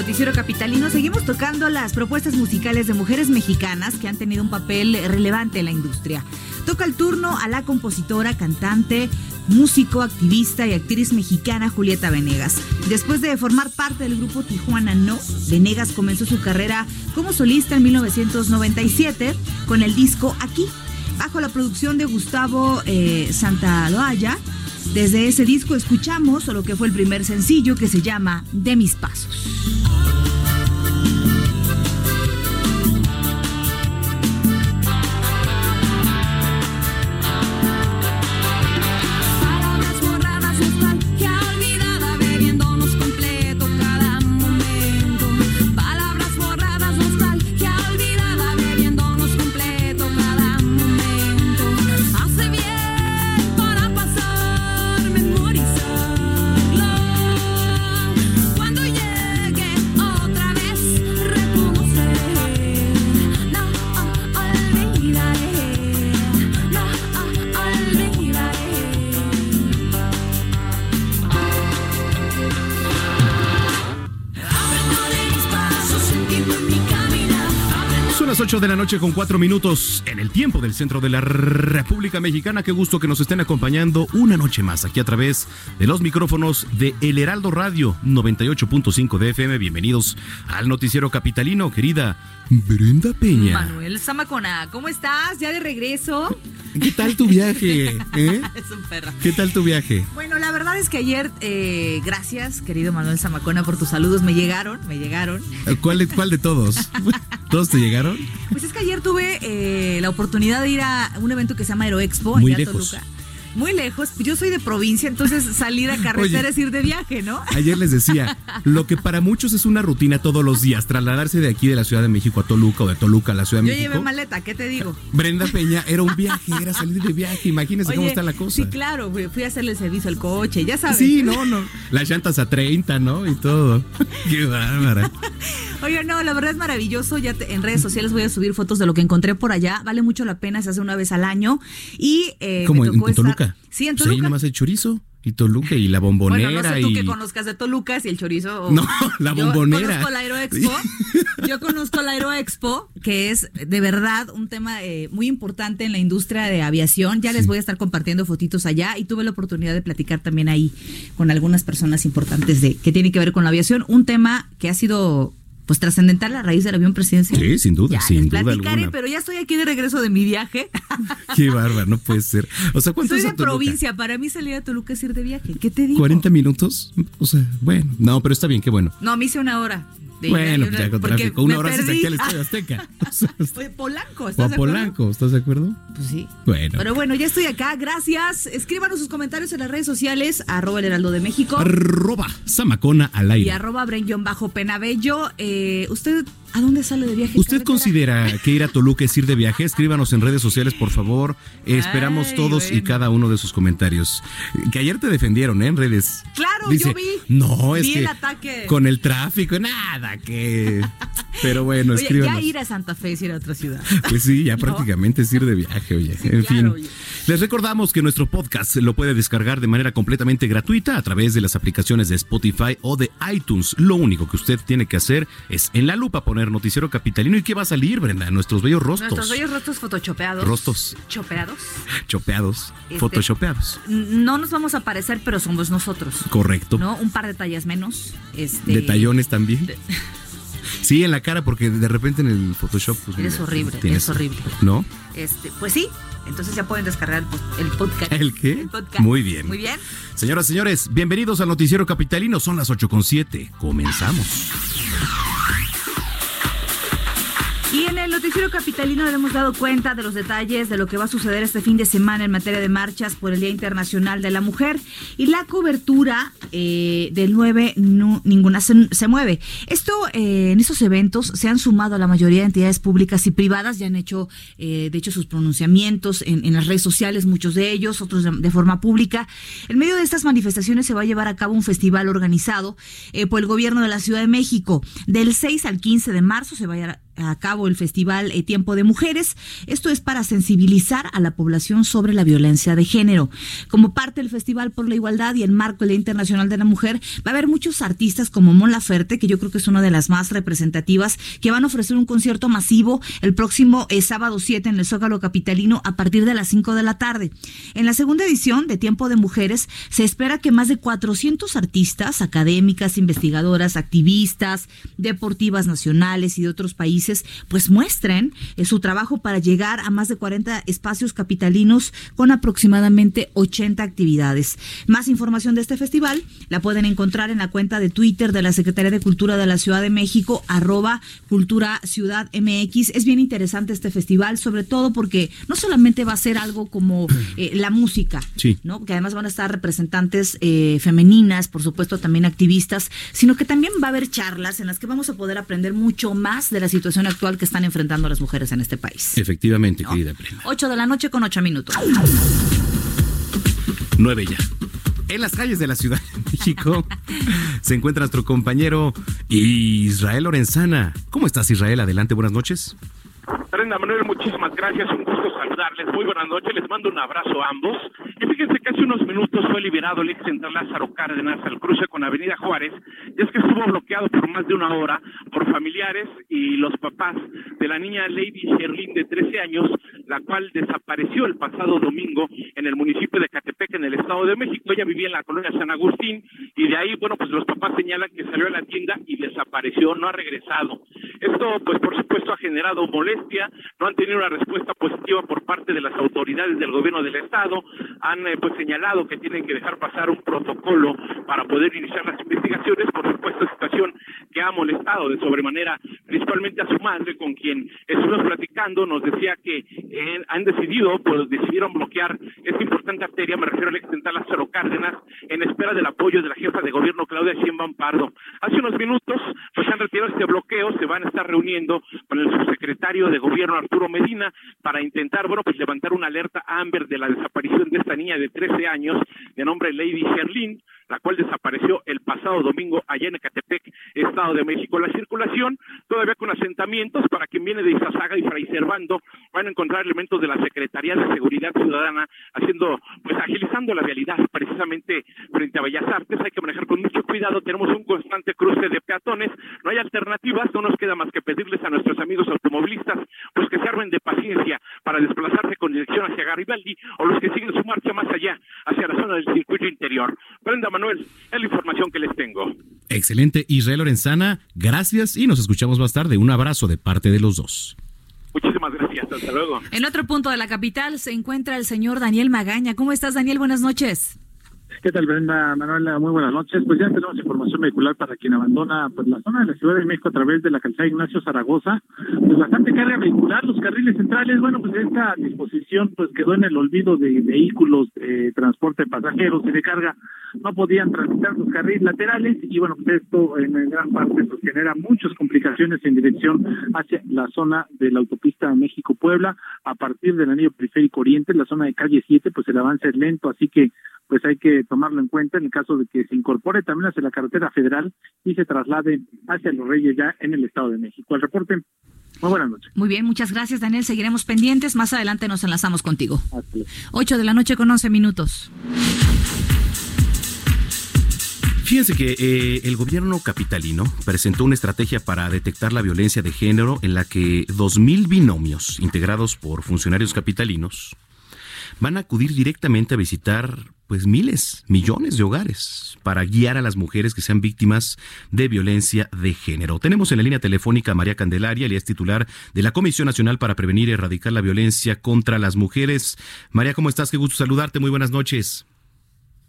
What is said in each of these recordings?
Noticiero Capitalino seguimos tocando las propuestas musicales de mujeres mexicanas que han tenido un papel relevante en la industria. Toca el turno a la compositora, cantante, músico, activista y actriz mexicana Julieta Venegas. Después de formar parte del grupo Tijuana No, Venegas comenzó su carrera como solista en 1997 con el disco Aquí, bajo la producción de Gustavo eh. Desde ese disco escuchamos lo que fue el primer sencillo que se llama De mis pasos. 8 de la noche con 4 minutos en el tiempo del centro de la República Mexicana. Qué gusto que nos estén acompañando una noche más aquí a través de los micrófonos de El Heraldo Radio 98.5 de FM. Bienvenidos al noticiero capitalino, querida Brenda Peña. Manuel Zamacona, ¿cómo estás? ¿Ya de regreso? ¿Qué tal tu viaje? eh? es un perro. ¿Qué tal tu viaje? Bueno, la verdad es que ayer, eh, gracias, querido Manuel Zamacona, por tus saludos. Me llegaron, me llegaron. ¿Cuál de, cuál de todos? ¿Todos te llegaron? Pues es que ayer tuve eh, la oportunidad de ir a un evento que se llama Aeroexpo, Muy allá lejos. Toluca. Muy lejos. Yo soy de provincia, entonces salir a carretera Oye. es ir de viaje, ¿no? Ayer les decía, lo que para muchos es una rutina todos los días, trasladarse de aquí de la Ciudad de México a Toluca o de Toluca a la Ciudad de Yo México. llevé maleta, ¿qué te digo? Brenda Peña era un viaje, era salir de viaje. Imagínense cómo está la cosa. Sí, claro, fui a hacerle servicio al coche, ya sabes. Sí, no, no. Las llantas a 30, ¿no? Y todo. Qué bárbara. Oye, no, la verdad es maravilloso. Ya te- en redes sociales voy a subir fotos de lo que encontré por allá. Vale mucho la pena, se hace una vez al año. Y eh, Como en, estar- Toluca. Sí, en Pues ahí Toluca. nada más el chorizo y Toluca y la bombonera Bueno, no sé tú y... que conozcas de Toluca, si el chorizo. o- No, la bombonera. Yo conozco la Aeroexpo. Yo conozco la Aeroexpo, que es de verdad un tema eh, muy importante en la industria de aviación. Ya les voy a estar compartiendo fotitos allá y tuve la oportunidad de platicar también ahí con algunas personas importantes de que tiene que ver con la aviación. Un tema que ha sido pues trascendental a raíz del avión presidencial. Sí, sin duda, Ya sin les duda platicaré, alguna. pero ya estoy aquí de regreso de mi viaje. Qué bárbaro, no puede ser. O sea, ¿cuánto Soy es de a Toluca? provincia, para mí salir a Toluca es ir de viaje. ¿Qué te digo? ¿40 minutos? O sea, bueno. No, pero está bien, qué bueno. No, me hice una hora. De- Bueno, pues ya con tráfico. Una hora aquí al Estadio Azteca. Polanco, o ¿estás a de acuerdo? Polanco, ¿estás de acuerdo? Pues sí. Bueno. Pero bueno, ya estoy acá. Gracias. Escríbanos sus comentarios en las redes sociales, arroba el heraldo de México Arroba Samacona al y aire. arroba bajo penabello. Eh, usted ¿A dónde sale de viaje? ¿Usted considera que ir a Toluca es ir de viaje? Escríbanos en redes sociales, por favor. Esperamos Ay, todos y cada uno de sus comentarios. Que ayer te defendieron ¿eh? en redes. Claro, Dice, yo vi. No, es Vi que el ataque. con el tráfico, nada, que... Pero bueno, Oye, escríbanos. ya ir a Santa Fe es ir a otra ciudad. Pues sí, ya No. prácticamente es ir de viaje, oye. En claro, fin. oye. Les recordamos que nuestro podcast lo puede descargar de manera completamente gratuita a través de las aplicaciones de Spotify o de iTunes. Lo único que usted tiene que hacer es en la lupa poner Noticiero Capitalino y qué va a salir, Brenda, nuestros bellos rostros. Nuestros bellos rostros photoshopeados. Rostros. Chopeados. Chopeados, Este- photoshopeados. No nos vamos a parecer, pero somos nosotros. Correcto. ¿No? Un par de tallas menos. Este, Detallones también. Sí, en la cara, porque de repente en el Photoshop. pues, Eres mira, horrible, tienes- eres horrible. ¿No? Este, pues sí. Entonces ya pueden descargar el, pod- el podcast. ¿El qué? El podcast. Muy bien. Muy bien. Señoras y señores, bienvenidos al Noticiero Capitalino. Son las 8.7. Comenzamos. Noticiero capitalino le hemos dado cuenta de los detalles de lo que va a suceder este fin de semana en materia de marchas por el Día Internacional de la Mujer y la cobertura eh, del 9 no- ninguna se, mueve. Esto eh, en estos eventos se han sumado a la mayoría de entidades públicas y privadas, ya han hecho eh, de hecho sus pronunciamientos en, las redes sociales, muchos de ellos, otros de, forma pública. En medio de estas manifestaciones se va a llevar a cabo un festival organizado eh, por el gobierno de la Ciudad de México. Del 6 al 15 de marzo se va a a cabo el festival eh, Tiempo de Mujeres. Esto es para sensibilizar a la población sobre la violencia de género. Como parte del Festival por la Igualdad y el marco del Día Internacional de la Mujer, va a haber muchos artistas como Mon Laferte, que yo creo que es una de las más representativas, que van a ofrecer un concierto masivo el próximo eh, sábado 7 en el Zócalo Capitalino a partir de las 5 de la tarde. En la segunda edición de Tiempo de Mujeres se espera que más de 400 artistas, académicas, investigadoras, activistas, deportivas nacionales y de otros países, pues muestren eh, su trabajo para llegar a más de 40 espacios capitalinos con aproximadamente 80 actividades. Más información de este festival la pueden encontrar en la cuenta de Twitter de la Secretaría de Cultura de la Ciudad de México, arroba Cultura Ciudad MX. Es bien interesante este festival, sobre todo porque no solamente va a ser algo como eh, la música, Sí. ¿no? Que además van a estar representantes eh, femeninas, por supuesto también activistas, sino que también va a haber charlas en las que vamos a poder aprender mucho más de la situación actual que están enfrentando las mujeres en este país. Efectivamente, querida Brenda. 8 de la noche con 8 minutos. 9 ya. En las calles de la Ciudad de México se encuentra nuestro compañero Israel Lorenzana. ¿Cómo estás, Israel? Adelante, buenas noches. Brenda Manuel, muchísimas gracias, un gusto saludarles. Muy buenas noches, les mando un abrazo a ambos. Y fíjense que hace unos minutos fue liberado el ex central Lázaro Cárdenas al cruce con Avenida Juárez, y es que estuvo bloqueado por más de una hora por familiares y los papás de la niña Lady Sherlyn de 13 años, la cual desapareció el pasado domingo en el municipio de Catepec, en el Estado de México. Ella vivía en la colonia San Agustín, y de ahí, bueno, pues los papás señalan que salió a la tienda y desapareció, no ha regresado. Esto, pues por supuesto, ha generado molestia, no han tenido una respuesta positiva por parte de las autoridades del gobierno del estado, han eh, pues señalado que tienen que dejar pasar un protocolo para poder iniciar las investigaciones, por supuesto, situación que ha molestado de sobremanera principalmente a su madre, con quien estuvimos platicando, nos decía que eh, han decidido, pues decidieron bloquear esta importante arteria, me refiero al ex central Lázaro Cárdenas, en espera del apoyo de la jefa de gobierno Claudia Sheinbaum Pardo. Hace unos minutos, pues han retirado este bloqueo, se van a estar reuniendo con el subsecretario de gobierno Arturo Medina para intentar, bueno, pues levantar una alerta Amber de la desaparición de esta niña de 13 años de nombre Lady Sherlyn, la cual desapareció el pasado domingo allá en Ecatepec, Estado de México. La circulación todavía con asentamientos para quien viene de Izazaga y Fray Servando van a encontrar elementos de la Secretaría de Seguridad Ciudadana haciendo, pues agilizando la vialidad precisamente frente a Bellas Artes. Hay que manejar con mucho cuidado, tenemos un constante cruce de peatones, no hay alternativas, no nos queda más que pedirles a nuestros amigos automovilistas pues que se armen de paciencia para desplazarse con dirección hacia Garibaldi o los que siguen su marcha más allá, hacia la zona del circuito interior. Manuel, es la información que les tengo. Excelente, Israel Lorenzana. Gracias y nos escuchamos más tarde. Un abrazo de parte de los dos. Muchísimas gracias, hasta luego. En otro punto de la capital se encuentra el señor Daniel Magaña. ¿Cómo estás, Daniel? Buenas noches. ¿Qué tal, Brenda Manuela? Muy buenas noches. Pues ya tenemos información vehicular para quien abandona pues la zona de la Ciudad de México a través de la calzada Ignacio Zaragoza. Pues bastante carga vehicular, los carriles centrales, bueno, pues esta disposición pues quedó en el olvido de vehículos de transporte de pasajeros y de carga. No podían transitar los carriles laterales y bueno, pues esto en gran parte pues genera muchas complicaciones en dirección hacia la zona de la autopista México-Puebla. A partir del anillo periférico oriente, la zona de calle 7, pues el avance es lento, así que pues hay que tomarlo en cuenta en el caso de que se incorpore también hacia la carretera federal y se traslade hacia Los Reyes ya en el Estado de México. El reporte. Muy buenas noches. Muy bien, muchas gracias Daniel. Seguiremos pendientes. Más adelante nos enlazamos contigo. Ocho de la noche con once minutos. Fíjense que eh, el gobierno capitalino presentó una estrategia para detectar la violencia de género en la que 2.000 binomios integrados por funcionarios capitalinos van a acudir directamente a visitar pues miles, millones de hogares para guiar a las mujeres que sean víctimas de violencia de género. Tenemos en la línea telefónica a María Candelaria, ella es titular de la Comisión Nacional para Prevenir y Erradicar la Violencia contra las Mujeres. María, ¿cómo estás? Qué gusto saludarte. Muy buenas noches.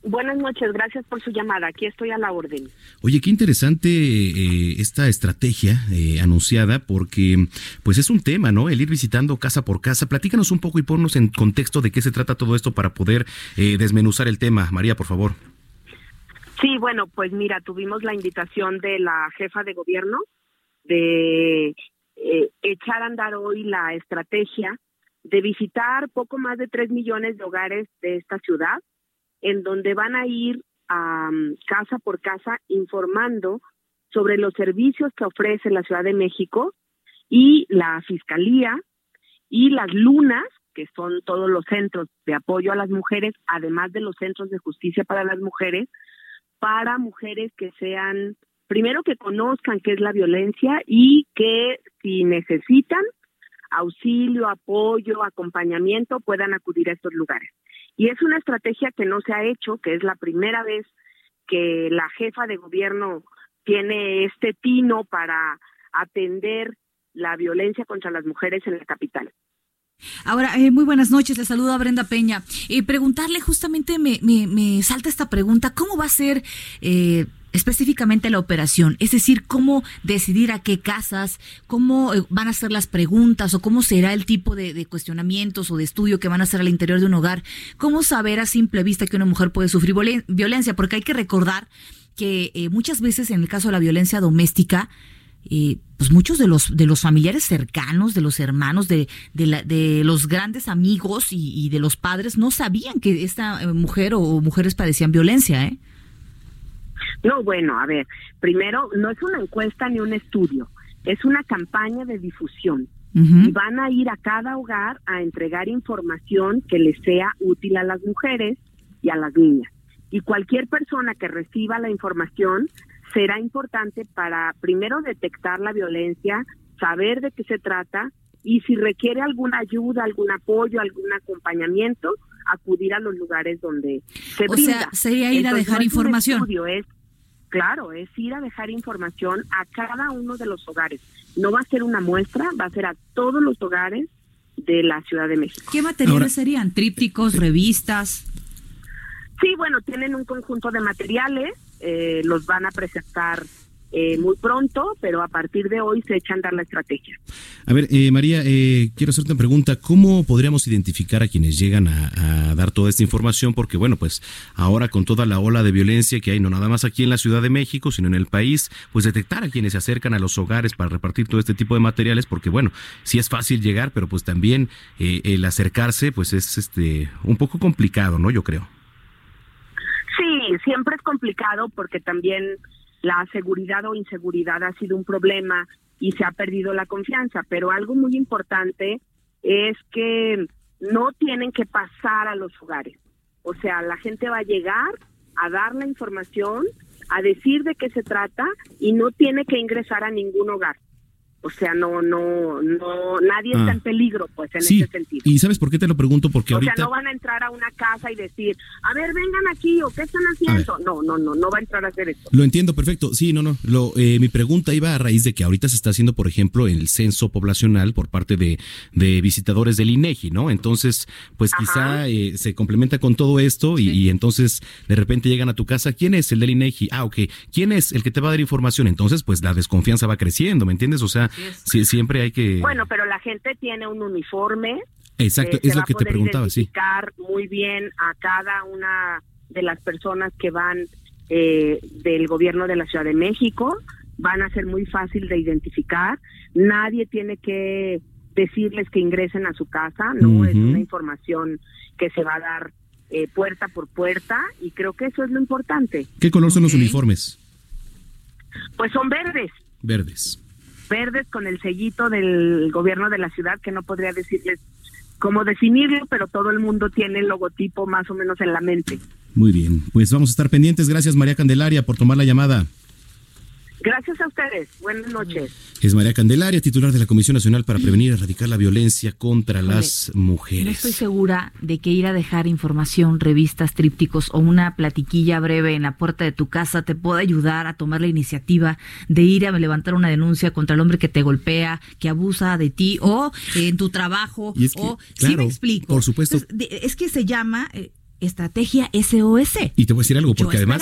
Buenas noches, gracias por su llamada. Aquí estoy a la orden. Oye, qué interesante eh, esta estrategia eh, anunciada porque pues es un tema, ¿no? El ir visitando casa por casa. Platícanos un poco y ponnos en contexto de qué se trata todo esto para poder eh, desmenuzar el tema. María, por favor. Sí, bueno, pues mira, tuvimos la invitación de la jefa de gobierno de echar a andar hoy la estrategia de visitar poco más de tres millones de hogares de esta ciudad en donde van a ir casa por casa informando sobre los servicios que ofrece la Ciudad de México y la Fiscalía y las lunas, que son todos los centros de apoyo a las mujeres, además de los centros de justicia para las mujeres, para mujeres que sean, primero que conozcan qué es la violencia y que si necesitan auxilio, apoyo, acompañamiento, puedan acudir a estos lugares. Y es una estrategia que no se ha hecho, que es la primera vez que la jefa de gobierno tiene este tino para atender la violencia contra las mujeres en la capital. Ahora, eh, muy buenas noches, le saludo a Brenda Peña. y preguntarle justamente, me, me, me, salta esta pregunta, ¿cómo va a ser eh, específicamente la operación, es decir, cómo decidir a qué casas, cómo eh, van a ser las preguntas o cómo será el tipo de, cuestionamientos o de estudio que van a hacer al interior de un hogar, cómo saber a simple vista que una mujer puede sufrir violencia, porque hay que recordar que eh, muchas veces en el caso de la violencia doméstica, eh, pues muchos de los de los familiares cercanos, de los hermanos, de, de, los grandes amigos y, y, de los padres no sabían que esta mujer o mujeres padecían violencia, ¿eh? No, bueno, a ver, primero, no es una encuesta ni un estudio, es una campaña de difusión. Y van a ir a cada hogar a entregar información que les sea útil a las mujeres y a las niñas. Y cualquier persona que reciba la información será importante para primero detectar la violencia, saber de qué se trata y si requiere alguna ayuda, algún apoyo, algún acompañamiento, acudir a los lugares donde se o sea, sería ir a dejar información. Es claro, es ir a dejar información a cada uno de los hogares. No va a ser una muestra, va a ser a todos los hogares de la Ciudad de México. ¿Qué materiales serían? ¿Trípticos, revistas? Sí, bueno, tienen un conjunto de materiales, eh, los van a presentar eh, muy pronto, pero a partir de hoy se echan a dar la estrategia. A ver, eh, María, eh, quiero hacerte una pregunta. ¿Cómo podríamos identificar a quienes llegan a, dar toda esta información? Porque, bueno, pues ahora con toda la ola de violencia que hay, no nada más aquí en la Ciudad de México, sino en el país, pues detectar a quienes se acercan a los hogares para repartir todo este tipo de materiales, porque, bueno, sí es fácil llegar, pero pues también el acercarse, pues es este un poco complicado, ¿no? Yo creo. Sí, siempre es complicado porque también la seguridad o inseguridad ha sido un problema y se ha perdido la confianza, pero algo muy importante es que no tienen que pasar a los hogares. O sea, la gente va a llegar a dar la información, a decir de qué se trata y no tiene que ingresar a ningún hogar. O sea, no, no, no, nadie Ah. está en peligro, pues, en Sí, ese sentido. y ¿sabes por qué te lo pregunto? Porque o ahorita... sea, no van a entrar a una casa y decir, a ver, vengan aquí, o qué están haciendo. No, no, no, no va a entrar a hacer eso. Lo entiendo perfecto. Sí, no, no. Lo, eh, mi pregunta iba a raíz de que ahorita se está haciendo, por ejemplo, el censo poblacional por parte de, de visitadores del INEGI, ¿no? Entonces, pues quizá eh, se complementa con todo esto y, y entonces de repente llegan a tu casa. ¿Quién es el del INEGI? Ah, ok. ¿Quién es el que te va a dar información? Entonces, pues la desconfianza va creciendo, ¿me entiendes? O sea, sí, siempre hay que. Bueno, pero la gente tiene un uniforme. Exacto, eh, es lo que te preguntaba, sí. identificar muy bien a cada una de las personas que van eh, del gobierno de la Ciudad de México. Van a ser muy fácil de identificar. Nadie tiene que decirles que ingresen a su casa, no es una información que se va a dar eh, puerta por puerta y creo que eso es lo importante. ¿Qué color son los uniformes? Pues son verdes. Verdes. Verdes con el sellito del gobierno de la ciudad que no podría decirles cómo definirlo, pero todo el mundo tiene el logotipo más o menos en la mente. Muy bien. Pues vamos a estar pendientes. Gracias, María Candelaria, por tomar la llamada. Gracias a ustedes. Buenas noches. Es María Candelaria, titular de la Comisión Nacional para Prevenir y Erradicar la Violencia contra las No Mujeres. estoy segura de que ir a dejar información, revistas, trípticos o una platiquilla breve en la puerta de tu casa te pueda ayudar a tomar la iniciativa de ir a levantar una denuncia contra el hombre que te golpea, que abusa de ti o en tu trabajo. Y es que, o, sí claro, me explico. por supuesto. Entonces, de- es que se llama eh, estrategia SOS. Y te voy a decir algo, porque Yo además,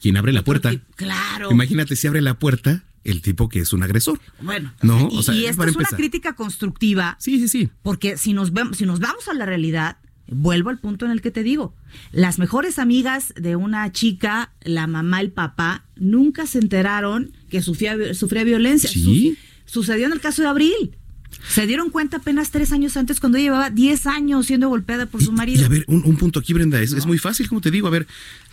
quien abre la puerta, Claro. imagínate si abre la puerta el tipo que es un agresor. Bueno, No, y, o sea, y esta es una crítica constructiva. Sí, sí, sí. Porque si nos, vemos, si nos vamos a la realidad, vuelvo al punto en el que te digo, las mejores amigas de una chica, la mamá, el papá, nunca se enteraron que sufría, sufría violencia. Sí. Su- sucedió en el caso de Abril. Se dieron cuenta apenas tres años antes cuando ella llevaba 10 años siendo golpeada por su marido. Y a ver, un, un punto aquí, Brenda, es, es muy fácil, como te digo. A ver,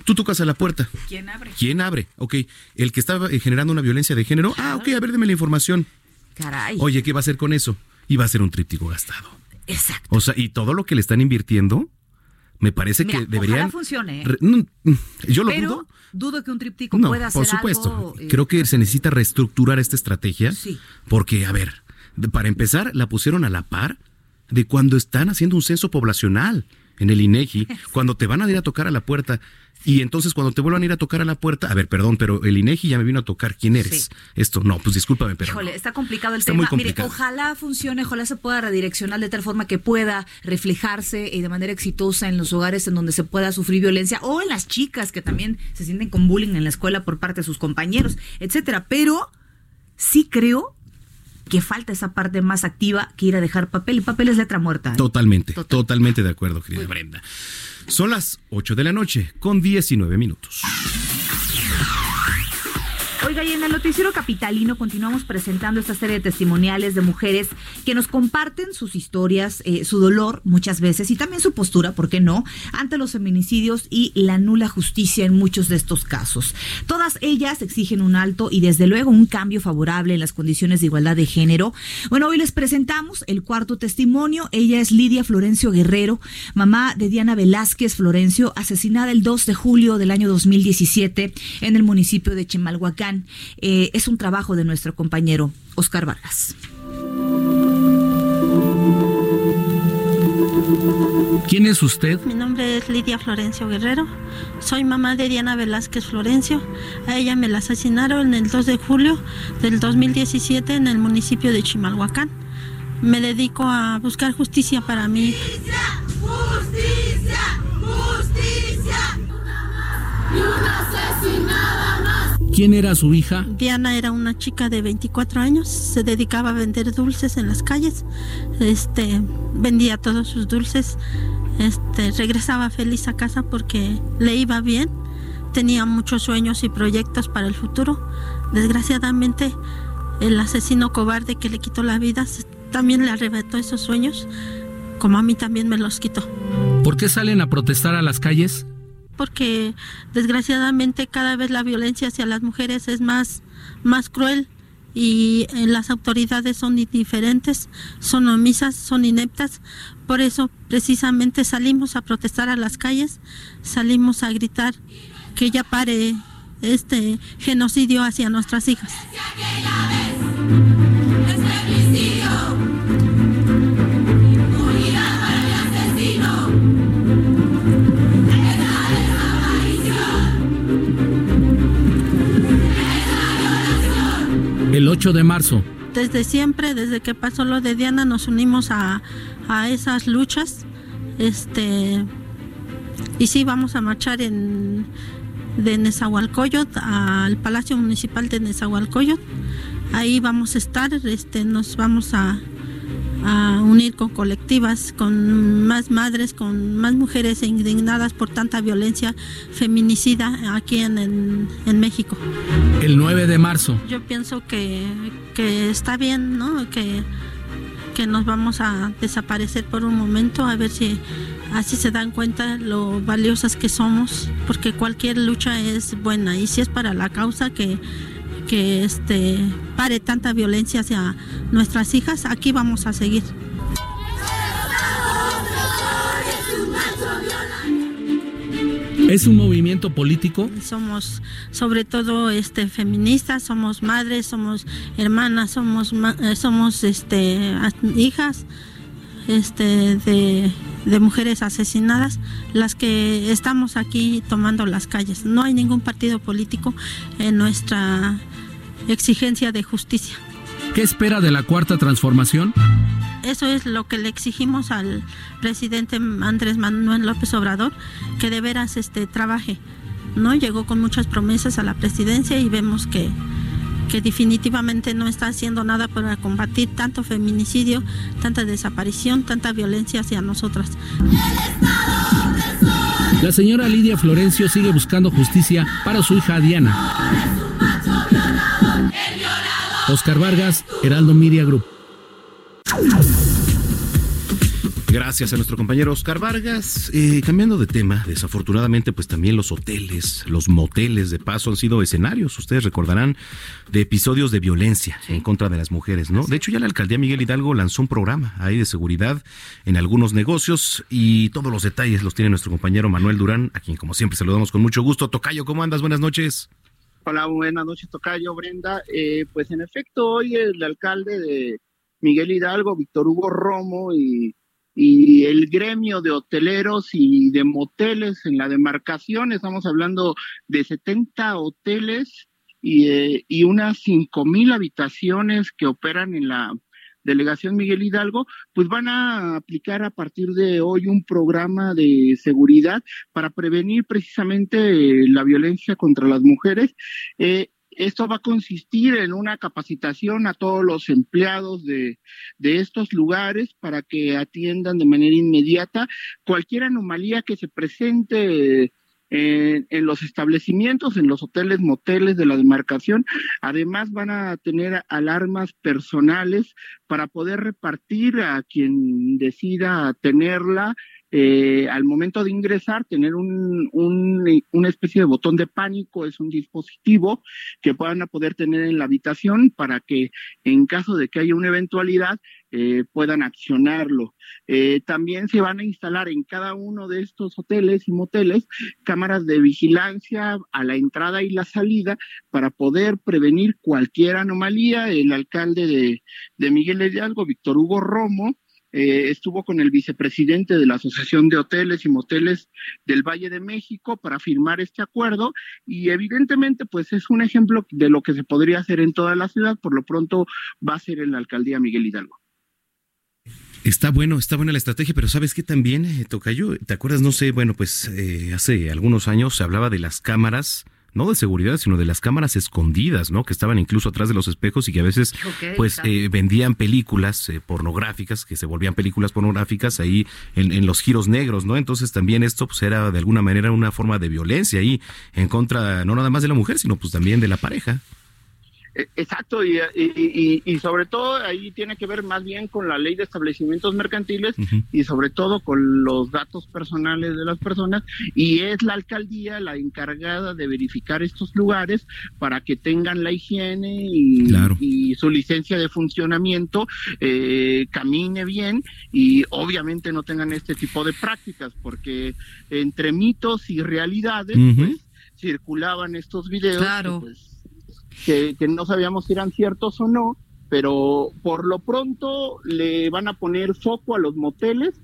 tú tocas a la puerta. ¿Quién abre? ¿Quién abre? Ok, el que estaba eh, generando una violencia de género. Ah, ok, a ver, deme la información. Caray. Oye, ¿qué va a hacer con eso? Y va a ser un tríptico gastado. Exacto. O sea, y todo lo que le están invirtiendo, me parece Mira, que deberían. funcione, ¿eh? Re- no, yo lo Pero dudo. dudo que un tríptico No, pueda hacer por supuesto. algo, eh, Creo que se necesita reestructurar esta estrategia. Sí. Porque, a ver, para empezar, la pusieron a la par de cuando están haciendo un censo poblacional en el INEGI, cuando te van a ir a tocar a la puerta. Y entonces cuando te vuelvan a ir a tocar a la puerta, a ver, perdón, pero el INEGI ya me vino a tocar quién eres. Sí. Esto, no, pues discúlpame, pero. Híjole, no. está complicado el Está tema. muy complicado. Mire, ojalá funcione, ojalá se pueda redireccionar de tal forma que pueda reflejarse y de manera exitosa en los hogares en donde se pueda sufrir violencia o en las chicas que también se sienten con bullying en la escuela por parte de sus compañeros, etcétera. Pero sí creo que falta esa parte más activa que ir a dejar papel. El papel es letra muerta. ¿eh? Totalmente, Total. totalmente de acuerdo, querida Brenda. Son las 8 de la noche con 19 minutos. Oiga, y en el noticiero capitalino continuamos presentando esta serie de testimoniales de mujeres que nos comparten sus historias, eh, su dolor muchas veces y también su postura, ¿por qué no?, ante los feminicidios y la nula justicia en muchos de estos casos. Todas ellas exigen un alto y desde luego un cambio favorable en las condiciones de igualdad de género. Bueno, hoy les presentamos el cuarto testimonio. Ella es Lidia Florencio Guerrero, mamá de Diana Velázquez Florencio, asesinada el 2 de julio del año 2017 en el municipio de Chimalhuacán. Eh, es un trabajo de nuestro compañero Oscar Vargas. ¿Quién es usted? Mi nombre es Lidia Florencio Guerrero. Soy mamá de Diana Velázquez Florencio. A ella me la asesinaron el 2 de julio del 2017 en el municipio de Chimalhuacán. Me dedico a buscar justicia para mí. ¿Quién era su hija? Diana era una chica de 24 años, se dedicaba a vender dulces en las calles. Este, vendía todos sus dulces. Este, regresaba feliz a casa porque le iba bien. Tenía muchos sueños y proyectos para el futuro. Desgraciadamente, el asesino cobarde que le quitó la vida también le arrebató esos sueños, como a mí también me los quitó. ¿Por qué salen a protestar a las calles? Porque desgraciadamente cada vez la violencia hacia las mujeres es más, más cruel y eh, las autoridades son indiferentes, son omisas, son ineptas. Por eso precisamente salimos a protestar a las calles, salimos a gritar que ya pare este genocidio hacia nuestras hijas. Este 8 de marzo. Desde siempre, desde que pasó lo de Diana, nos unimos a, a esas luchas. Este, y sí, vamos a marchar en, de Nezahualcóyotl al Palacio Municipal de Nezahualcóyotl. Ahí vamos a estar, este, nos vamos a, a unir con colectivas, con más madres, con más mujeres indignadas por tanta violencia feminicida aquí en, en, en México. El 9 de marzo. Yo pienso que, que está bien, ¿no? Que, que nos vamos a desaparecer por un momento, a ver si así se dan cuenta lo valiosas que somos, porque cualquier lucha es buena y si es para la causa que, que este, pare tanta violencia hacia nuestras hijas, aquí vamos a seguir. ¿Es un movimiento político? Somos sobre todo este feministas, somos madres, somos hermanas, somos eh, somos este as- hijas este de, de mujeres asesinadas, las que estamos aquí tomando las calles. No hay ningún partido político en nuestra exigencia de justicia. ¿Qué espera de la cuarta transformación? Eso es lo que le exigimos al presidente Andrés Manuel López Obrador, que de veras este, trabaje. ¿no? Llegó con muchas promesas a la presidencia y vemos que, que definitivamente no está haciendo nada para combatir tanto feminicidio, tanta desaparición, tanta violencia hacia nosotras. La señora Lidia Florencio sigue buscando justicia para su hija Diana. Oscar Vargas, Heraldo Media Group. Gracias a nuestro compañero Oscar Vargas. Eh, cambiando de tema, desafortunadamente, pues también los hoteles, los moteles de paso han sido escenarios, ustedes recordarán, de episodios de violencia en contra de las mujeres, ¿no? De hecho, ya la alcaldía Miguel Hidalgo lanzó un programa ahí de seguridad en algunos negocios y todos los detalles los tiene nuestro compañero Manuel Durán, a quien como siempre saludamos con mucho gusto. Tocayo, ¿cómo andas? Buenas noches. Hola, buenas noches, Tocayo, Brenda. Eh, pues en efecto, hoy el alcalde de Miguel Hidalgo, Víctor Hugo Romo y, y el gremio de hoteleros y de moteles en la demarcación, estamos hablando de 70 hoteles y, eh, y unas 5 mil habitaciones que operan en la delegación Miguel Hidalgo, pues van a aplicar a partir de hoy un programa de seguridad para prevenir precisamente eh, la violencia contra las mujeres. Eh, esto va a consistir en una capacitación a todos los empleados de, de estos lugares para que atiendan de manera inmediata cualquier anomalía que se presente en, los establecimientos, en los hoteles, moteles de la demarcación. Además van a tener alarmas personales para poder repartir a quien decida tenerla. Eh, al momento de ingresar, tener un, un, una especie de botón de pánico, es un dispositivo que puedan poder tener en la habitación para que en caso de que haya una eventualidad, eh, puedan accionarlo. Eh, también se van a instalar en cada uno de estos hoteles y moteles cámaras de vigilancia a la entrada y la salida para poder prevenir cualquier anomalía. El alcalde de, de Miguel Hidalgo, Víctor Hugo Romo, eh, estuvo con el vicepresidente de la Asociación de Hoteles y Moteles del Valle de México para firmar este acuerdo y evidentemente pues es un ejemplo de lo que se podría hacer en toda la ciudad, por lo pronto va a ser en la alcaldía Miguel Hidalgo. Está bueno, está buena la estrategia, pero ¿sabes qué también, eh, Tocayo? ¿Te acuerdas? No sé, bueno, pues eh, hace algunos años se hablaba de las cámaras, no de seguridad, sino de las cámaras escondidas, ¿no? Que estaban incluso atrás de los espejos y que a veces, pues, eh, vendían películas eh, pornográficas, que se volvían películas pornográficas ahí en, en los giros negros, ¿no? Entonces también esto, pues, era de alguna manera una forma de violencia ahí en contra, no nada más de la mujer, sino pues también de la pareja. Eh, Exacto, y, y, y, y sobre todo ahí tiene que ver más bien con la ley de establecimientos mercantiles y sobre todo con los datos personales de las personas y es la alcaldía la encargada de verificar estos lugares para que tengan la higiene y, Claro. y su licencia de funcionamiento eh, camine bien y obviamente no tengan este tipo de prácticas porque entre mitos y realidades pues, circulaban estos videos Claro. que, pues, que, que no sabíamos si eran ciertos o no, pero por lo pronto le van a poner foco a los moteles,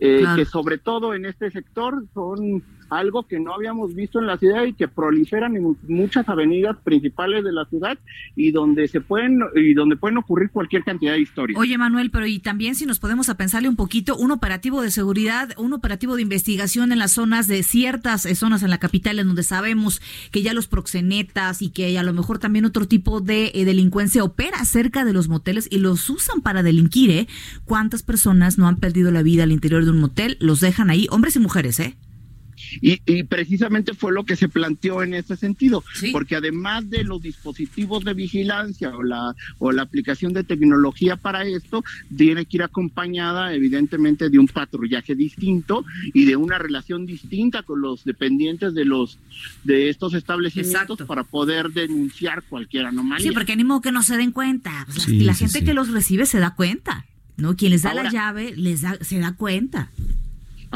eh, Claro. que sobre todo en este sector son algo que no habíamos visto en la ciudad y que proliferan en muchas avenidas principales de la ciudad y donde se pueden y donde pueden ocurrir cualquier cantidad de historias. Oye, Manuel, pero y también si nos podemos a pensarle un poquito, un operativo de seguridad, un operativo de investigación en las zonas de ciertas eh, zonas en la capital en donde sabemos que ya los proxenetas y que a lo mejor también otro tipo de eh, delincuencia opera cerca de los moteles y los usan para delinquir, ¿eh? ¿Cuántas personas no han perdido la vida al interior de un motel? Los dejan ahí, hombres y mujeres, ¿eh? Y, y, precisamente fue lo que se planteó en ese sentido, porque además de los dispositivos de vigilancia o la, o la aplicación de tecnología para esto, tiene que ir acompañada evidentemente de un patrullaje distinto y de una relación distinta con los dependientes de los de estos establecimientos para poder denunciar cualquier anomalía. Sí, porque ni modo que no se den cuenta. Pues la, la gente que los recibe se da cuenta, ¿no? Quien les da la llave les da, se da cuenta.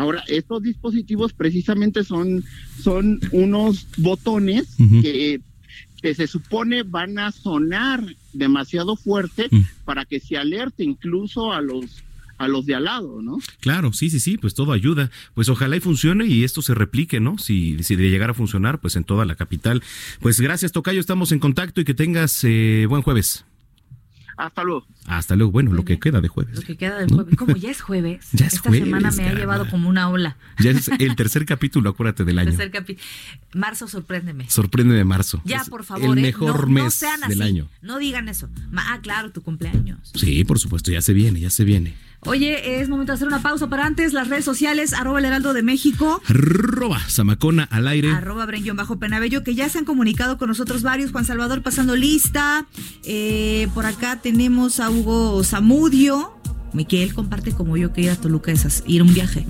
Ahora, estos dispositivos precisamente son, son unos botones que, que, se supone van a sonar demasiado fuerte para que se alerte incluso a los a los de al lado, ¿no? Claro, sí, sí, sí, pues todo ayuda. Pues ojalá y funcione y esto se replique, ¿no? Si, si de llegar a funcionar, pues en toda la capital. Pues gracias, Tocayo, estamos en contacto y que tengas eh, buen jueves. Hasta luego. Hasta luego. Bueno, lo que queda de jueves. Lo que queda de jueves. Como ya es jueves. ya es Esta semana me ha llevado como una ola. Ya es el tercer capítulo, acuérdate del año. Tercer capítulo. Marzo, sorpréndeme. Sorpréndeme marzo. Ya, por favor. El mejor ¿eh? no, mes no sean del año. No digan eso. Ah, claro, tu cumpleaños. Sí, por supuesto, ya se viene, ya se viene. Oye, es momento de hacer una pausa, pero antes las redes sociales, arroba el heraldo de México. Arroba Zamacona al aire. Arroba Brenguión bajo Penabello, que ya se han comunicado con nosotros varios. Juan Salvador pasando lista. Eh, por acá tenemos a Hugo Zamudio. Miquel comparte como yo que ir a Toluca es ir un viaje.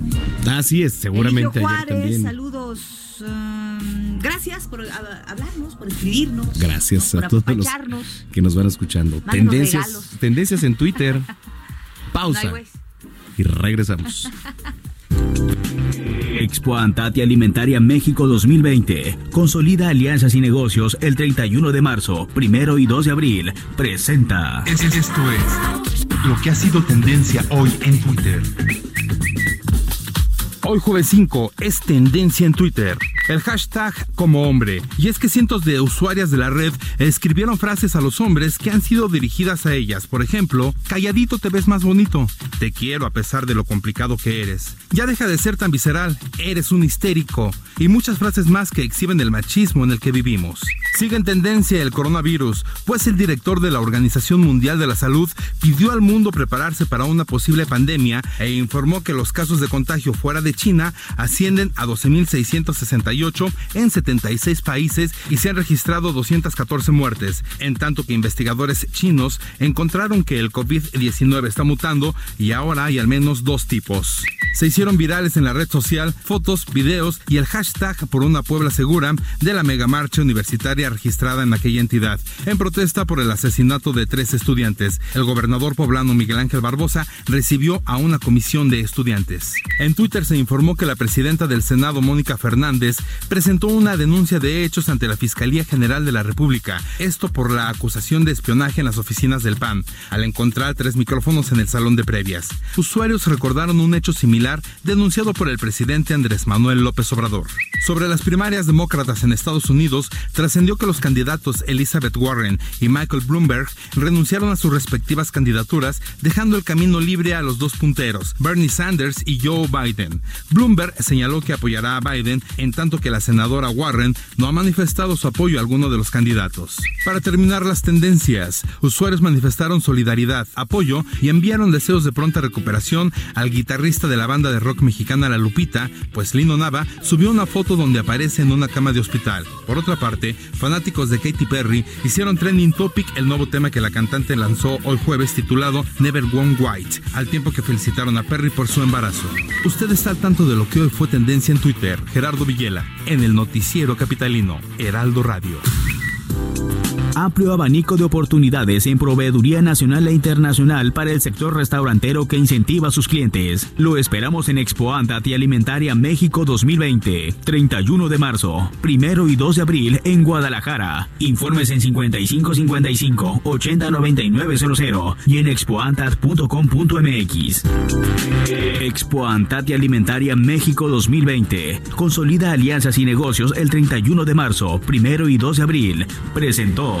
Así es, seguramente ayer Juárez, también. saludos. um, gracias por hablarnos, por escribirnos. Gracias ¿no? a por todos los que nos van escuchando. Tendencias, regalos. tendencias en Twitter. Pausa. Güey. y regresamos. Expo Antati Alimentaria México 2020. Consolida alianzas y negocios el 31 de marzo, primero y 2 de abril. Presenta. Es- Esto es lo que ha sido tendencia hoy en Twitter. Hoy jueves 5 es tendencia en Twitter. El hashtag como hombre. Y es que cientos de usuarias de la red escribieron frases a los hombres que han sido dirigidas a ellas. Por ejemplo, calladito te ves más bonito. Te quiero a pesar de lo complicado que eres. Ya deja de ser tan visceral. Eres un histérico. Y muchas frases más que exhiben el machismo en el que vivimos. Sigue en tendencia el coronavirus, pues el director de la Organización Mundial de la Salud pidió al mundo prepararse para una posible pandemia e informó que los casos de contagio fuera de China ascienden a 12.668 en 76 países y se han registrado 214 muertes, en tanto que investigadores chinos encontraron que el COVID-19 está mutando y ahora hay al menos dos tipos. Se hicieron virales en la red social fotos, videos y el hashtag por una Puebla segura de la megamarcha universitaria registrada en aquella entidad, en protesta por el asesinato de tres estudiantes. El gobernador poblano Miguel Ángel Barbosa recibió a una comisión de estudiantes. En Twitter se informó que la presidenta del Senado, Mónica Fernández, presentó una denuncia de hechos ante la Fiscalía General de la República, esto por la acusación de espionaje en las oficinas del PAN, al encontrar tres micrófonos en el salón de previas. Usuarios recordaron un hecho similar denunciado por el presidente Andrés Manuel López Obrador. Sobre las primarias demócratas en Estados Unidos, trascendió que los candidatos Elizabeth Warren y Michael Bloomberg renunciaron a sus respectivas candidaturas, dejando el camino libre a los dos punteros, Bernie Sanders y Joe Biden. Bloomberg señaló que apoyará a Biden, en tanto que la senadora Warren no ha manifestado su apoyo a alguno de los candidatos. Para terminar las tendencias, usuarios manifestaron solidaridad, apoyo y enviaron deseos de pronta recuperación al guitarrista de la banda de rock mexicana La Lupita, pues Lino Nava subió una foto donde aparece en una cama de hospital. Por otra parte, fanáticos de Katy Perry hicieron trending topic el nuevo tema que la cantante lanzó hoy jueves titulado Never Gone White, al tiempo que felicitaron a Perry por su embarazo. Usted está al tanto de lo que hoy fue tendencia en Twitter, Gerardo Villela, en el noticiero capitalino, Heraldo Radio. Amplio abanico de oportunidades en proveeduría nacional e internacional para el sector restaurantero que incentiva a sus clientes. Lo esperamos en Expo Antat y Alimentaria México 2020, 31 de marzo, primero y 2 de abril en Guadalajara. Informes en 5555 809900 y en expoantat.com.mx. Expo Antat y Alimentaria México 2020. Consolida alianzas y negocios el 31 de marzo, primero y 2 de abril. Presentó.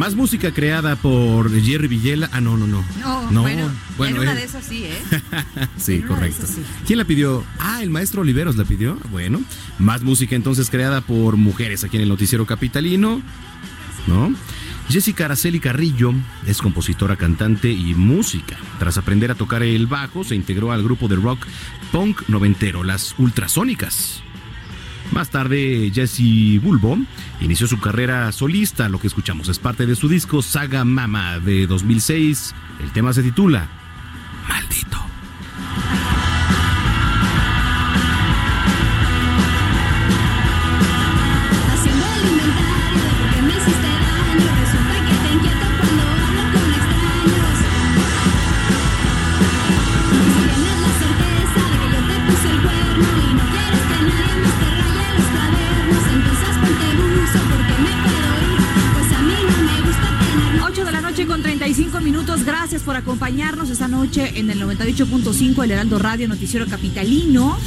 Más música, creada por Jerry Villela. Ah, no, no, no. No, bueno, en una eh. de esas sí, ¿eh? sí, En correcto. sí. ¿Quién la pidió? Ah, el maestro Oliveros la pidió. Bueno, más música entonces creada por mujeres aquí en el noticiero capitalino, ¿no? Jessica Araceli Carrillo es compositora, cantante y música. Tras aprender a tocar el bajo, se integró al grupo de rock punk noventero, las Ultrasónicas. Más tarde, Jessie Bulbo inició su carrera solista. Lo que escuchamos es parte de su disco Saga Mama de 2006. El tema se titula Maldito. Acompañarnos esta noche en el 98.5 El Heraldo Radio Noticiero Capitalino.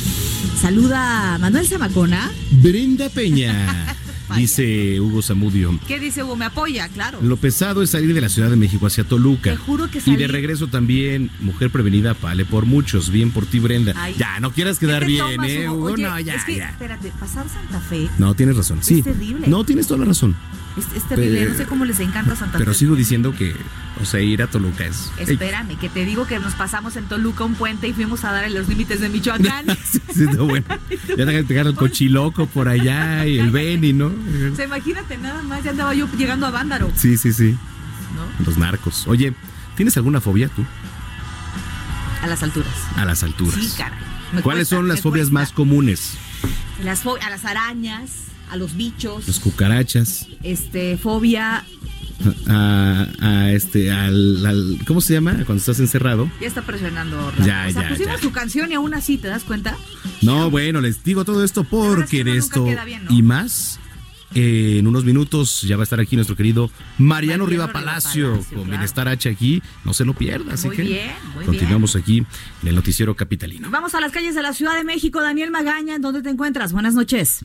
Saluda Manuel Zamacona. Brenda Peña, dice Hugo Zamudio. ¿Qué dice Hugo? Me apoya, claro. Lo pesado es salir de la Ciudad de México hacia Toluca. Te juro que Y salí- de regreso también, mujer prevenida, vale por muchos. Bien por ti, Brenda. Ay. ya, no quieras quedar ¿Qué te bien, tomas, ¿eh, Hugo? Oye, no, ya, es que, ya. espérate, pasar Santa Fe No, tienes razón. Sí. terrible. No, tienes toda la razón. Es, es terrible. No sé cómo les encanta Santa Pero Fe. sigo diciendo que, o sea, ir a Toluca es. Espérame, que te digo que nos pasamos en Toluca un puente y fuimos a dar en los límites de Michoacán. Sí, sí, no, bueno. Ya te pegar el cochiloco por allá y el Beni, ¿no? o sea, imagínate nada más, ya andaba yo llegando a Bándaro. Sí, sí, sí. ¿No? Los narcos. Oye, ¿tienes alguna fobia tú? A las alturas. A las alturas. Sí, caray. Me ¿Cuáles cuesta, son las fobias cuesta. más comunes? Las a las arañas, a los bichos, Las cucarachas, este, fobia. a, a este, al, al- ¿cómo se llama? Cuando estás encerrado. Ya está presionando. Rafa. Ya, o sea, ya, pusimos ya. su canción y aún así, ¿te das cuenta? No, bueno, les digo todo esto porque de esto queda bien, ¿no? y más. eh, en unos minutos ya va a estar aquí nuestro querido Mariano, Mariano Riva Riva Palacio Palacio, con claro. Bienestar H aquí. No se lo pierda. Así Muy que bien, muy continuamos aquí en el Noticiero Capitalino. Vamos a las calles de la Ciudad de México. Daniel Magaña, ¿en dónde te encuentras? Buenas noches.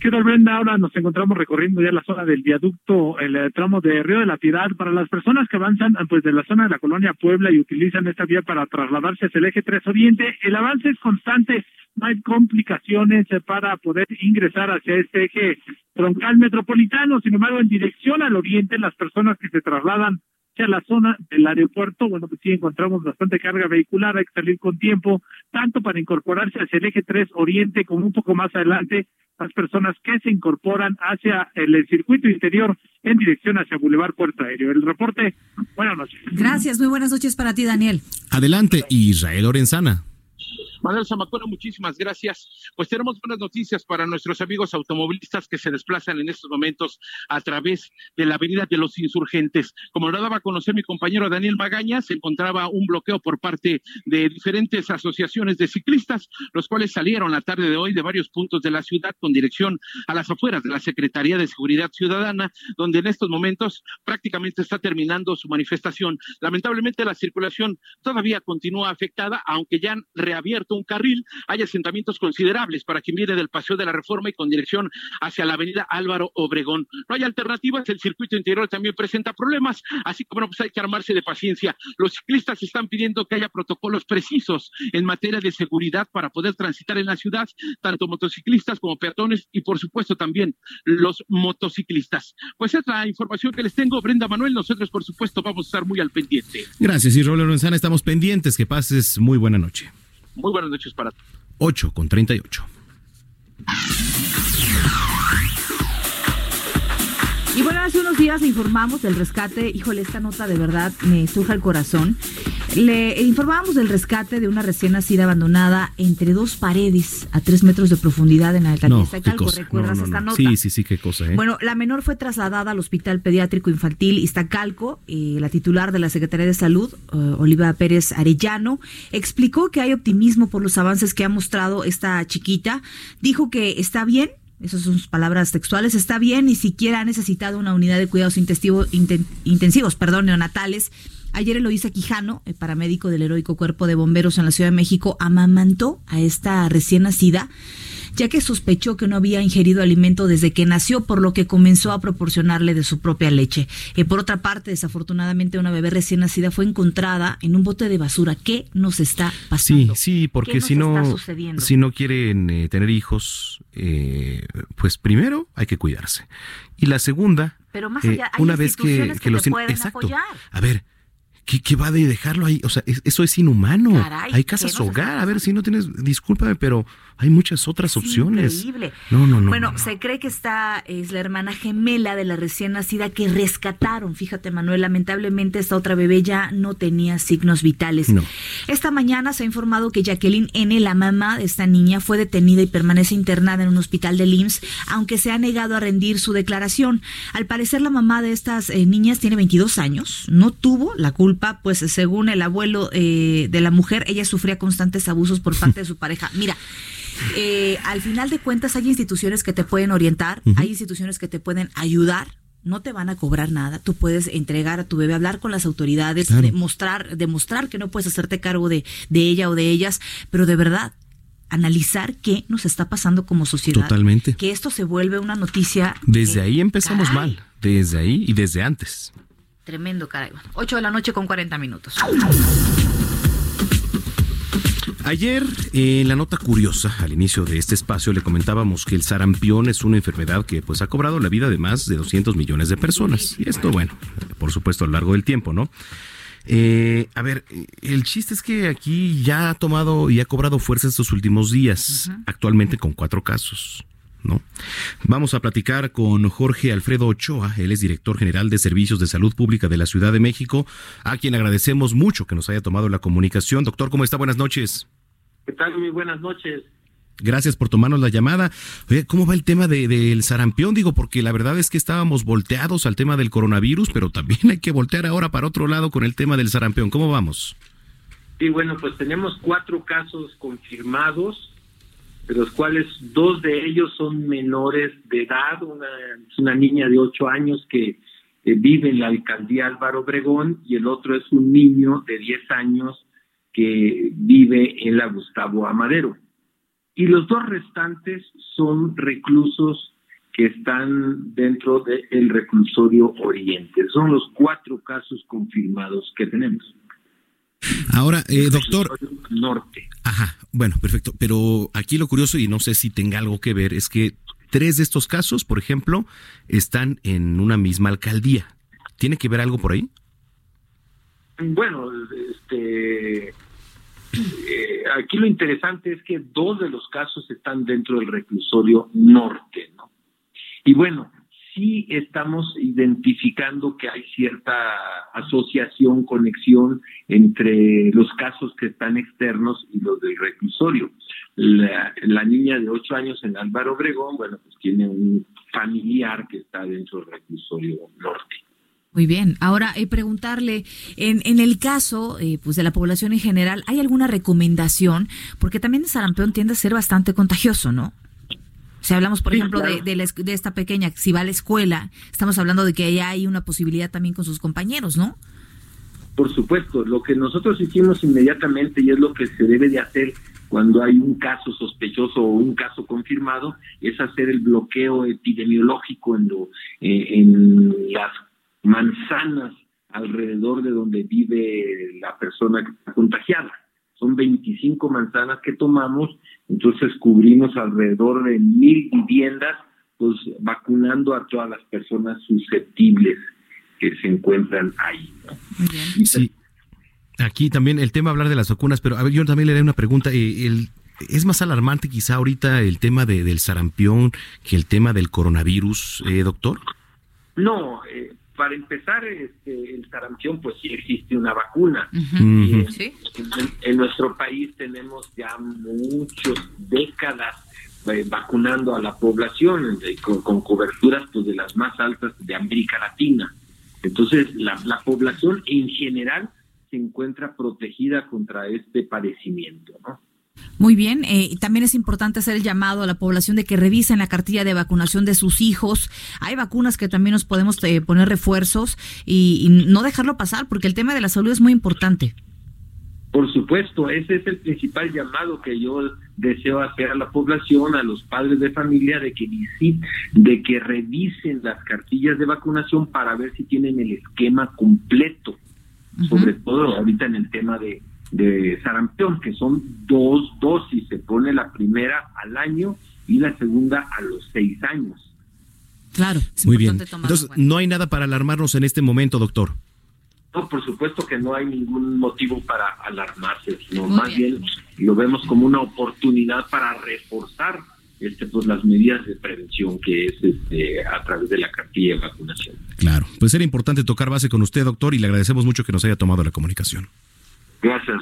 ¿Qué tal, Brenda? Ahora nos encontramos recorriendo ya la zona del viaducto, el eh, tramo de Río de la Piedad. Para las personas que avanzan eh, pues de la zona de la colonia Puebla y utilizan esta vía para trasladarse hacia el eje 3 Oriente, el avance es constante. No hay complicaciones eh, para poder ingresar hacia este eje troncal metropolitano. Sin embargo, en dirección al oriente, las personas que se trasladan hacia la zona del aeropuerto, bueno, pues sí encontramos bastante carga vehicular, hay que salir con tiempo, tanto para incorporarse hacia el eje 3 Oriente como un poco más adelante, las personas que se incorporan hacia el, el circuito interior en dirección hacia Boulevard Puerto Aéreo. El reporte, buenas noches. Gracias, muy buenas noches para ti, Daniel. Adelante, Israel Lorenzana. Manuel Zamacona, muchísimas gracias. Pues tenemos buenas noticias para nuestros amigos automovilistas que se desplazan en estos momentos a través de la Avenida de los Insurgentes. Como lo daba a conocer mi compañero Daniel Magaña, se encontraba un bloqueo por parte de diferentes asociaciones de ciclistas, los cuales salieron la tarde de hoy de varios puntos de la ciudad con dirección a las afueras de la Secretaría de Seguridad Ciudadana, donde en estos momentos prácticamente está terminando su manifestación. Lamentablemente la circulación todavía continúa afectada, aunque ya han un carril, hay asentamientos considerables para quien viene del Paseo de la Reforma y con dirección hacia la avenida Álvaro Obregón. No hay alternativas, el circuito interior también presenta problemas, así que bueno, pues hay que armarse de paciencia. Los ciclistas están pidiendo que haya protocolos precisos en materia de seguridad para poder transitar en la ciudad, tanto motociclistas como peatones y por supuesto también los motociclistas. Pues es la información que les tengo, Brenda Manuel, nosotros por supuesto vamos a estar muy al pendiente. Gracias, y Robles Lorenzana, estamos pendientes. Que pases muy buena noche. Muy buenas noches para todos. 8 con 38. Y bueno, hace unos días le informamos del rescate, híjole, esta nota de verdad me suja el corazón. Le informábamos del rescate de una recién nacida abandonada entre dos paredes a tres metros de profundidad en la alcaldía No, qué cosa. ¿Recuerdas No, no, esta no. nota? Sí, sí, sí, qué cosa, ¿eh? Bueno, la menor fue trasladada al Hospital Pediátrico Infantil Iztacalco. Eh, la titular de la Secretaría de Salud, eh, Oliva Pérez Arellano, explicó que hay optimismo por los avances que ha mostrado esta chiquita. Dijo que está bien. Esas son sus palabras textuales. Está bien, ni siquiera ha necesitado una unidad de cuidados intensivos, perdón, neonatales. Ayer Eloísa Quijano, el paramédico del heroico cuerpo de bomberos en la Ciudad de México, amamantó a esta recién nacida ya que sospechó que no había ingerido alimento desde que nació, por lo que comenzó a proporcionarle de su propia leche. Eh, por otra parte, desafortunadamente, una bebé recién nacida fue encontrada en un bote de basura. ¿Qué nos está Sí, pasando? sí, ¿Qué porque si no, si no quieren eh, tener hijos, eh, pues primero hay que cuidarse. Y la segunda, Pero más eh, allá, hay una vez que, que los pueden exacto. apoyar. A ver, ¿qué, qué va de dejarlo ahí? O sea, es- eso es inhumano. Caray, hay ¿qué casas hogar. A ver, si no tienes, discúlpame, pero hay muchas otras opciones. Increíble. No, no, no. Bueno, no, no. se cree que esta es la hermana gemela de la recién nacida que rescataron. Fíjate, Manuel, lamentablemente esta otra bebé ya no tenía signos vitales. No. Esta mañana se ha informado que Jacqueline N., la mamá de esta niña, fue detenida y permanece internada en un hospital del IMSS, aunque se ha negado a rendir su declaración. Al parecer, la mamá de estas eh, niñas tiene 22 años, no tuvo la culpa, pues según el abuelo eh, de la mujer, ella sufría constantes abusos por parte de su pareja. Mira, eh, al final de cuentas hay instituciones que te pueden orientar, hay instituciones que te pueden ayudar. No te van a cobrar nada. Tú puedes entregar a tu bebé, hablar con las autoridades, Claro. demostrar, demostrar que no puedes hacerte cargo de, de ella o de ellas, pero de verdad, analizar qué nos está pasando como sociedad. Totalmente. Que esto se vuelve una noticia. Desde ahí empezamos caray, mal. Desde ahí y desde antes. Tremendo, caray. Bueno, 8 de la noche con 40 minutos. Ayer, eh, en la nota curiosa, al inicio de este espacio, le comentábamos que el sarampión es una enfermedad que pues ha cobrado la vida de más de 200 millones de personas. Y esto, bueno, por supuesto, a lo largo del tiempo, ¿no? Eh, a ver, el chiste es que aquí ya ha tomado y ha cobrado fuerza estos últimos días, actualmente con cuatro casos. ¿No? Vamos a platicar con Jorge Alfredo Ochoa, él es director general de Servicios de Salud Pública de la Ciudad de México, a quien agradecemos mucho que nos haya tomado la comunicación. Doctor, ¿cómo está? Buenas noches. ¿Qué tal? Muy buenas noches. Gracias por tomarnos la llamada. Oye, ¿cómo va el tema de- del sarampión? Digo, porque la verdad es que estábamos volteados al tema del coronavirus, pero también hay que voltear ahora para otro lado con el tema del sarampión. ¿Cómo vamos? Sí, bueno, pues tenemos cuatro casos confirmados, de los cuales dos de ellos son menores de edad. Una es una niña de ocho años que vive en la alcaldía Álvaro Obregón y el otro es un niño de 10 años que vive en la Gustavo Amadero. Y los dos restantes son reclusos que están dentro del reclusorio Oriente. Son los cuatro casos confirmados que tenemos. Ahora, eh, doctor. Norte. Ajá, bueno, perfecto. Pero aquí lo curioso, y no sé si tenga algo que ver, es que tres de estos casos, por ejemplo, están en una misma alcaldía. ¿Tiene que ver algo por ahí? Bueno, este, eh, aquí lo interesante es que dos de los casos están dentro del reclusorio norte, ¿no? Y bueno, sí estamos identificando que hay cierta asociación, conexión entre los casos que están externos y los del reclusorio. La, niña de 8 años en Álvaro Obregón, bueno, pues tiene un familiar que está dentro del reclusorio norte. Muy bien. Ahora, eh, preguntarle, en, en el caso eh, pues de la población en general, ¿hay alguna recomendación? Porque también el sarampión tiende a ser bastante contagioso, ¿no? Si hablamos, por Sí, ejemplo, de, claro. de, la de esta pequeña, si va a la escuela, estamos hablando de que ya hay una posibilidad también con sus compañeros, ¿no? Por supuesto, lo que nosotros hicimos inmediatamente y es lo que se debe de hacer cuando hay un caso sospechoso o un caso confirmado es hacer el bloqueo epidemiológico en, lo, eh, en las manzanas alrededor de donde vive la persona que está contagiada. Son 25 manzanas que tomamos, entonces cubrimos alrededor de mil viviendas, pues vacunando a todas las personas susceptibles que se encuentran ahí. ¿no? Sí. Aquí también el tema hablar de las vacunas, pero a ver, yo también le haré una pregunta. eh, el- ¿Es más alarmante quizá ahorita el tema de- del sarampión que el tema del coronavirus, eh, doctor? No, eh, para empezar, este, el sarampión, pues sí existe una vacuna. Eh, en, en nuestro país tenemos ya muchas décadas eh, vacunando a la población eh, con, con coberturas pues, de las más altas de América Latina. Entonces, la, la población en general se encuentra protegida contra este padecimiento, ¿no? Muy bien, eh, y también es importante hacer el llamado a la población de que revisen la cartilla de vacunación de sus hijos. Hay vacunas que también nos podemos eh, poner refuerzos y, y no dejarlo pasar porque el tema de la salud es muy importante. Por supuesto, ese es el principal llamado que yo deseo hacer a la población, a los padres de familia, de que visiten, de que revisen las cartillas de vacunación para ver si tienen el esquema completo, sobre todo ahorita en el tema de, de sarampión, que son dos dosis, se pone la primera al año y la segunda a los seis años. Claro. Muy bien. Entonces, no hay nada para alarmarnos en este momento, doctor. No, por supuesto que no hay ningún motivo para alarmarse, sino Muy más bien. lo vemos como una oportunidad para reforzar este, pues, las medidas de prevención que es este, a través de la cartilla de vacunación. Claro. Pues era importante tocar base con usted, doctor, y le agradecemos mucho que nos haya tomado la comunicación. Gracias.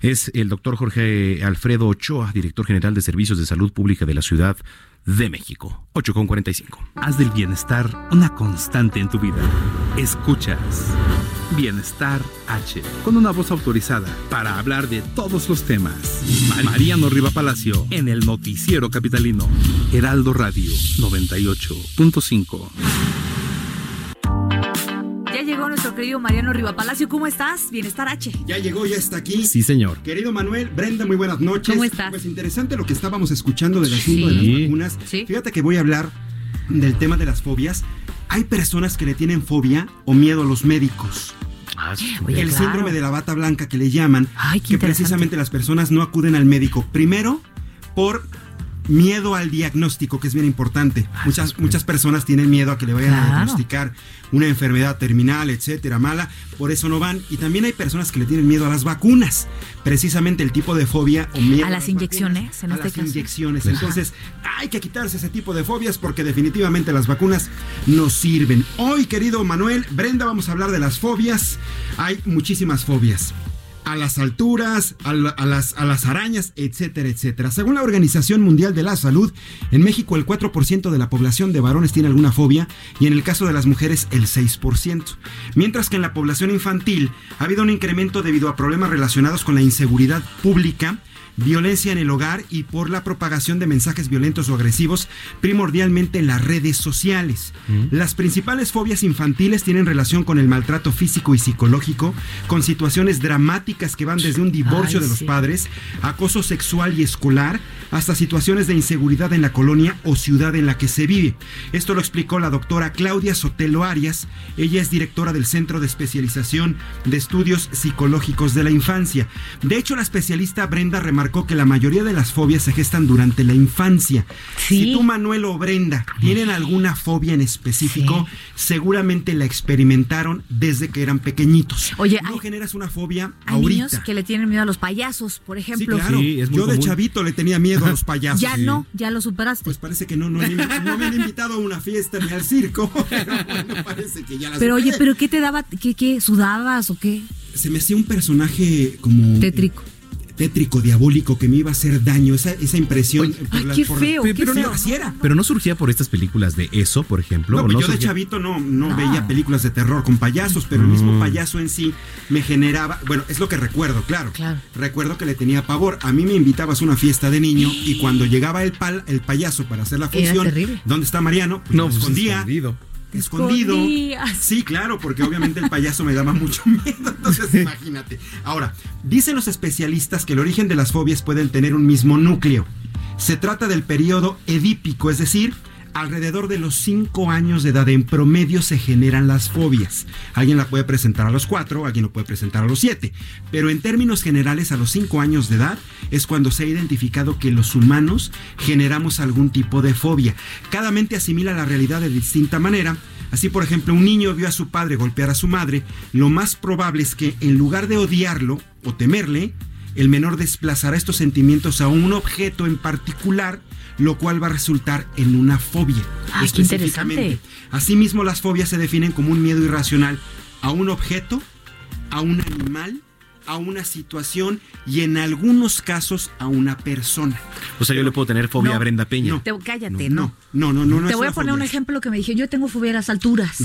Es el doctor Jorge Alfredo Ochoa, director general de Servicios de Salud Pública de la Ciudad de México. 8 con 45. Haz del bienestar una constante en tu vida. Escuchas Bienestar H, con una voz autorizada para hablar de todos los temas. Mar- Mariano Riva Palacio, en el Noticiero Capitalino. Heraldo Radio 98.5. Querido Mariano Rivapalacio. ¿Cómo estás? Bienestar H. Ya llegó, ya está aquí. Sí, señor. Querido Manuel, Brenda, muy buenas noches. ¿Cómo estás? Pues interesante lo que estábamos escuchando del asunto de Sí. las vacunas. Fíjate que voy a hablar del tema de las fobias. Hay personas que le tienen fobia o miedo a los médicos. Oye, el claro. síndrome de la bata blanca que le llaman, que interesante. precisamente las personas no acuden al médico. Primero, por miedo al diagnóstico, que es bien importante. Muchas, muchas personas tienen miedo a que le vayan a diagnosticar una enfermedad terminal, etcétera, mala, por eso no van. Y también hay personas que le tienen miedo a las vacunas, precisamente el tipo de fobia o miedo A las inyecciones, en a este las caso. inyecciones. Ajá. Entonces, hay que quitarse ese tipo de fobias porque definitivamente las vacunas nos sirven. Hoy, querido Manuel, Brenda, vamos a hablar de las fobias. Hay muchísimas fobias. A las alturas, a, la- a las, a las arañas, etcétera, etcétera. Según la Organización Mundial de la Salud, en México el 4% de la población de varones tiene alguna fobia y en el caso de las mujeres el 6%. Mientras que en la población infantil ha habido un incremento debido a problemas relacionados con la inseguridad pública, violencia en el hogar y por la propagación de mensajes violentos o agresivos, primordialmente en las redes sociales. Las principales fobias infantiles tienen relación con el maltrato físico y psicológico, con situaciones dramáticas que van desde un divorcio Ay, de los sí. padres, acoso sexual y escolar, hasta situaciones de inseguridad en la colonia o ciudad en la que se vive. Esto lo explicó la doctora Claudia Sotelo Arias. Ella es directora del Centro de Especialización de Estudios Psicológicos de la Infancia. De hecho, la especialista Brenda remarcó que la mayoría de las fobias se gestan durante la infancia. Si tú, Manuel o Brenda, tienen alguna fobia en específico, seguramente la experimentaron desde que eran pequeñitos. Oye, no generas una fobia Hay ahorita. niños que le tienen miedo a los payasos, por Sí, ejemplo. claro. Yo de chavito le tenía miedo a los payasos. Ya no, ya lo superaste. Pues parece que no, no, me- no me han invitado a una fiesta ni al circo. Pero bueno, parece que ya las Pero oye, ¿pero qué te daba? ¿Qué, qué? ¿Sudabas o qué? Se me hacía un personaje como... Tétrico. Tétrico, diabólico, que me iba a hacer daño. Esa, esa impresión. por ay, la- qué por- feo, qué pero, no, así era. pero no surgía por estas películas de eso, por ejemplo. No, ¿o pues no yo de chavito no, no veía películas de terror con payasos, pero el mismo Mm. payaso en sí me generaba, bueno, es lo que recuerdo, claro. Recuerdo que le tenía pavor. A mí me invitabas a una fiesta de niño y cuando llegaba el pal, el payaso para hacer la Era función, terrible. ¿dónde está Mariano? Pues No, me pues, escondía. escondido. Escondido. escondías. Sí, claro, porque obviamente el payaso me daba mucho miedo. Entonces, imagínate. Ahora, dicen los especialistas que el origen de las fobias pueden tener un mismo núcleo. Se trata del periodo edípico, es decir, alrededor de los 5 años de edad en promedio se generan las fobias. Alguien la puede presentar a los 4, alguien lo puede presentar a los 7. Pero en términos generales, a los 5 años de edad es cuando se ha identificado que los humanos generamos algún tipo de fobia. Cada mente asimila la realidad de distinta manera. Así, por ejemplo, un niño vio a su padre golpear a su madre, lo más probable es que en lugar de odiarlo o temerle, el menor desplazará estos sentimientos a un objeto en particular, lo cual va a resultar en una fobia. Ay, qué específicamente. interesante. Asimismo, las fobias se definen como un miedo irracional a un objeto, a un animal, a una situación y en algunos casos a una persona. O sea, yo le puedo tener fobia No, a Brenda Peña. no. Te- cállate, no. No, no, no, no. Te voy a poner un ejemplo que me dije, yo tengo fobia a las alturas.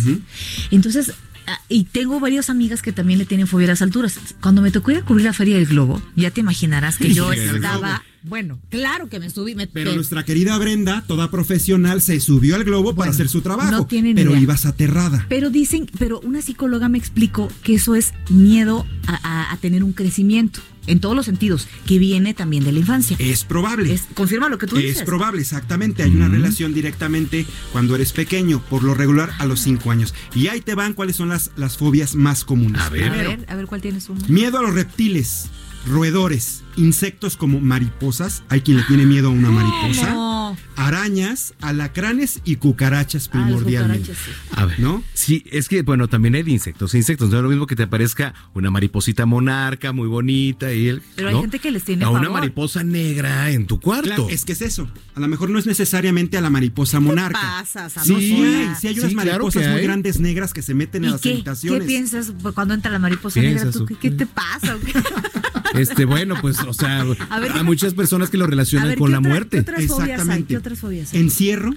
Entonces, ah, y tengo varias amigas que también le tienen fobia a las alturas. Cuando me tocó ir a cubrir la Feria del Globo, ya te imaginarás que yo estaba... Bueno, claro que me subí. Me, Pero me- nuestra querida Brenda, toda profesional, se subió al globo para hacer su trabajo. no tienen pero idea. ibas aterrada. Pero dicen, pero una psicóloga me explicó que eso es miedo a, a- a tener un crecimiento en todos los sentidos, que viene también de la infancia. Es probable. Es- confirma lo que tú dices. Es probable, exactamente. Hay una relación directamente cuando eres pequeño, por lo regular a los 5 años. Y ahí te van cuáles son las, las fobias más comunes. A ver, a ver cuál tienes uno. Miedo a los reptiles, roedores, insectos como mariposas. Hay quien le tiene miedo a una mariposa. No. Arañas, alacranes y cucarachas primordialmente. A ver, ¿no? Sí, es que, bueno, también hay de insectos. Insectos, no es lo mismo que te aparezca una mariposita monarca muy bonita y el. Pero hay gente que les tiene A una mariposa negra en tu cuarto. Claro, es que es eso. A lo mejor no es necesariamente a la mariposa monarca. pasas, Sí, Amapola? sí hay unas Sí, claro mariposas que muy grandes negras que se meten en ¿Y las qué? ¿Qué habitaciones. piensas cuando entra la mariposa negra? ¿Tú, ¿o ¿qué, qué te pasa? o qué? Este, bueno, pues, o sea, A ver, hay ¿qué- muchas personas que lo relacionan ver, con ¿qué la otra- muerte. ¿Qué otras fobias hay? Exactamente. ¿Qué otras fobias hay? Encierro,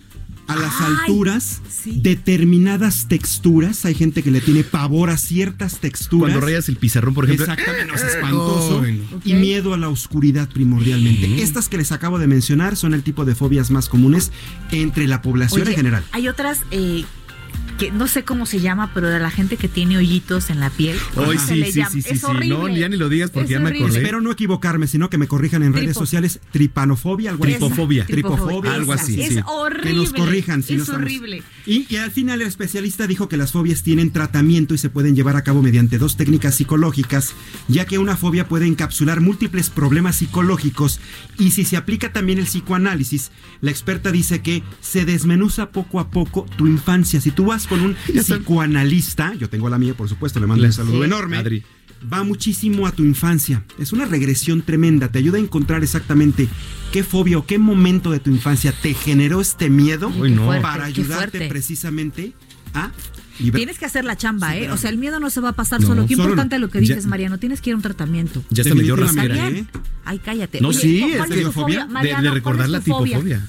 a las Ay, alturas, sí. determinadas texturas. Hay gente que le tiene pavor a ciertas texturas. Cuando rayas el pizarrón, por ejemplo. Exactamente, es espantoso. Y miedo a la oscuridad primordialmente. Estas que les acabo de mencionar son el tipo de fobias más comunes entre la población Oye, en general. Hay otras eh, que no sé cómo se llama, pero de la gente que tiene hoyitos en la piel. ¿cómo Ay, se sí, le sí, llama? sí, sí, es sí. horrible. No, ya ni lo digas porque Es ya me acordé. Espero no equivocarme, sino que me corrijan en redes sociales. Tripanofobia, algo así. Tripofobia. Tripofobia. Algo así, Es sí. horrible. Que nos corrijan si no Es estamos- horrible. Y, y al final el especialista dijo que las fobias tienen tratamiento y se pueden llevar a cabo mediante dos técnicas psicológicas, ya que una fobia puede encapsular múltiples problemas psicológicos y si se aplica también el psicoanálisis, la experta dice que se desmenuza poco a poco tu infancia. Si tú vas con un psicoanalista, yo tengo la mía por supuesto, le mando un saludo Sí. enorme. Adri. Va muchísimo a tu infancia. Es una regresión tremenda. Te ayuda a encontrar exactamente qué fobia o qué momento de tu infancia te generó este miedo Uy, no. fuerte, para ayudarte precisamente a librar. Tienes que hacer la chamba, ¿eh? O sea, el miedo no se va a pasar No, solo. Qué solo importante no. lo que dices, Ya- Mariano. Tienes que ir a un tratamiento. Ya se me dio rasquera. ¿eh? Ay, cállate. No, Oye, sí, ¿cuál es es que- tu fobia? De, Mariano, de ¿cuál recordar la fobia? tipofobia.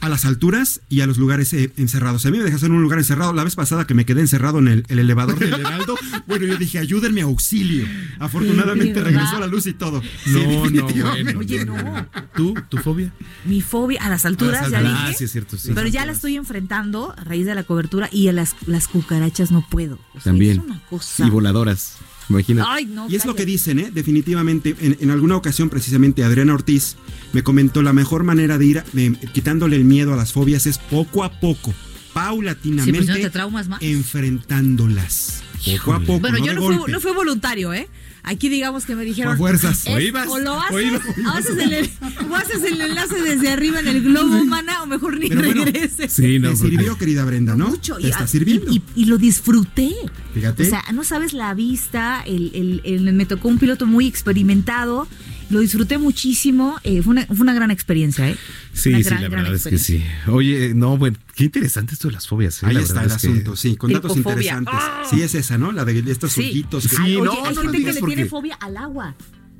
A las alturas y a los lugares eh, encerrados. A mí me dejas en un lugar encerrado. La vez pasada que me quedé encerrado en el, el elevador del Heraldo, bueno, yo dije, ayúdenme, auxilio. Afortunadamente ¿De regresó verdad? la luz y todo. Sí, No, no, definitivamente. bueno. Oye, no. ¿Tú? ¿Tu fobia? Mi fobia a las alturas, A las ya alturas. dije. Ah, sí, es cierto, sí. Pero ya la estoy enfrentando a raíz de la cobertura y a las, las cucarachas no puedo. O sea, También. Es una cosa. Y voladoras. Imagínate. Ay, no. Y es lo que dicen, ¿eh? definitivamente. En, en alguna ocasión, precisamente, Adriana Ortiz me comentó la mejor manera de ir eh, quitándole el miedo a las fobias es poco a poco, Sí, paulatinamente, pues no te traumas más. enfrentándolas. Poco a poco. Bueno, no yo no fui, no fui voluntario, ¿eh? Aquí digamos que me dijeron. A fuerzas. es- O ibas, o lo o haces, ibas, o o haces el, o haces el enlace desde arriba en el globo, mana, o mejor ni Pero bueno, regreses. Sí, no, Te porque- sirvió, querida Brenda, ¿no? Mucho. Te y- está y- sirviendo. Y, y lo disfruté. Fíjate. O sea, no sabes la vista, el, el- el- me tocó un piloto muy experimentado, lo disfruté muchísimo, eh, fue, una, fue una gran experiencia, ¿eh? Sí, Una sí, gran, la verdad es que sí. Oye, no, bueno, qué interesante esto de las fobias. ¿eh? Ahí La está el que- asunto, sí, con datos interesantes. ¡Ah! Sí, es esa, ¿no? La de estos Sí. ojitos. que- Sí, oye, no, hay no gente que le porque- tiene fobia al agua.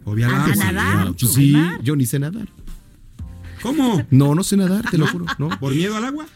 Fobia al A agua. nadar. No, pues sí, yo ni sé nadar. ¿Cómo? No, no sé nadar, te lo juro, ¿no? ¿Por miedo al agua?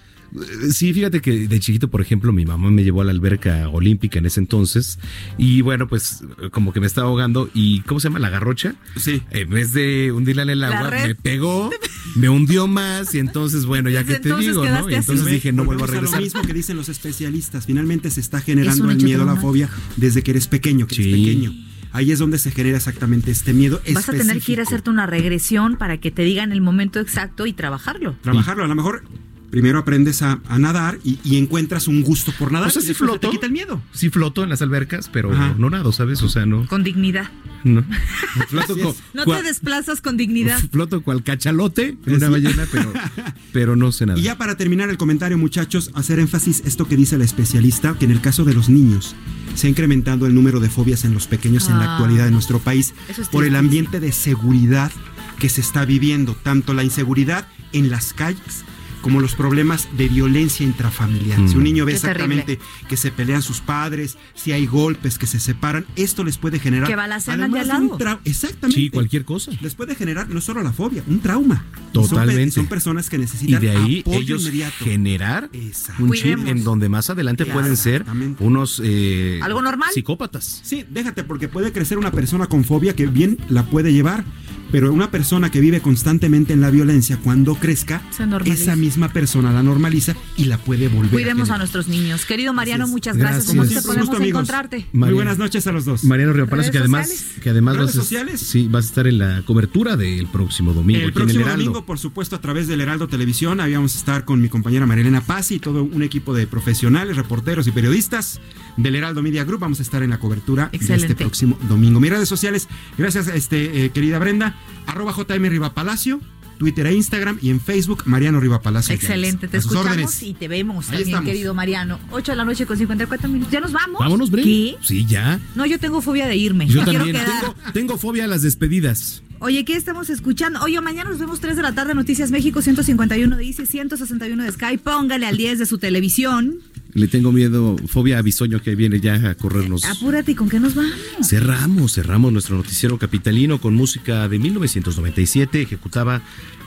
Sí, fíjate que de chiquito, por ejemplo, mi mamá me llevó a la alberca olímpica en ese entonces y bueno, pues como que me estaba ahogando y ¿cómo se llama? La garrocha. Sí. En vez de hundirla en el agua, me pegó, me hundió más y entonces, bueno, ya que te digo, ¿no? Y entonces así. dije, no vuelvo a regresar. lo mismo que dicen los especialistas. Finalmente se está Es generando el miedo a la fobia desde que eres pequeño, que Sí. eres pequeño. Ahí es donde se genera exactamente este miedo Vas a tener que ir a hacerte una regresión para que te digan el momento exacto y trabajarlo. Trabajarlo, a lo mejor primero aprendes a, a nadar y, y encuentras un gusto por nadar. O sea, se floto. te quita el miedo. Sí floto en las albercas, pero Ajá. no nado, ¿sabes? O sea, no. Con dignidad. no. Floto, Así co- es. No te desplazas con dignidad. floto cual cachalote en una ballena, pero, pero no sé nada. Y ya para terminar el comentario, muchachos, hacer énfasis esto que dice la especialista, que en el caso de los niños se ha incrementado el número de fobias en los pequeños en la Ah. actualidad de nuestro país Eso es por el ambiente de seguridad que se está viviendo, tanto la inseguridad en las calles como los problemas de violencia intrafamiliar. Mm. Si un niño ve Qué exactamente que se pelean sus padres, si hay golpes, que se separan, esto les puede generar Que además de al un lado. trau- Exactamente. Sí, cualquier cosa. Les puede generar no solo la fobia, un trauma. Y son pe- Totalmente. Son, personas que Y necesitan de ahí apoyo ellos inmediato. generar Exacto. un chip en donde más adelante Claro, pueden ser unos eh, ¿Algo normal? psicópatas. Sí, déjate, porque puede crecer una persona con fobia que bien la puede llevar, pero una persona que vive constantemente en la violencia, cuando crezca, esa misma persona la normaliza y la puede volver Cuidemos a nuestros niños. Querido Mariano, muchas gracias. Gracias. ¿Cómo te podemos gusto, amigos. encontrarte? Muy buenas noches a los dos. Mariano Río Palacio, que ¿Redes además, sociales? que además ¿Redes vas a- sociales? sí, vas a estar en la cobertura del próximo domingo El aquí en el próximo Heraldo. domingo, por supuesto, a través del Heraldo Televisión, ahí vamos a estar con mi compañera Marilena Paz y todo un equipo de profesionales, reporteros y periodistas del Heraldo Media Group. Vamos a estar en la cobertura de Excelente. este próximo domingo. Mis redes sociales, gracias, este, eh, querida Brenda, arroba JM Riva Palacio, Twitter e Instagram y en Facebook, Mariano Riva Palacio. Excelente, te escuchamos órdenes. y te vemos Ahí también, estamos. querido Mariano. 8 de la noche con 54 minutos. ¿Ya nos vamos? Vámonos, Bre. ¿Qué? Sí, ya. No, yo tengo fobia de irme. Yo quiero también. quedar. Tengo, tengo fobia a las despedidas. Oye, ¿qué estamos escuchando? Oye, mañana nos vemos 3 de la tarde, Noticias México, 151 de Easy, 161 de Sky. Póngale al 10 de su televisión. Le tengo miedo, fobia a Bisoño que viene ya a corrernos. Apúrate, ¿y con qué nos vamos? Cerramos, cerramos nuestro noticiero capitalino con música de 1997 ejecutada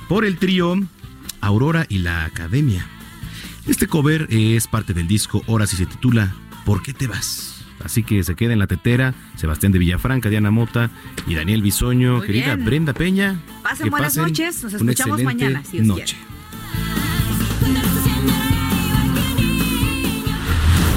por el trío Aurora y la Academia. Este cover es parte del disco Horas y se titula ¿Por qué te vas? Así que se queda en la tetera Sebastián de Villafranca, Diana Mota y Daniel Bisoño, Muy querida bien. Brenda Peña. Pasen que buenas noches, nos escuchamos mañana, si Dios noche.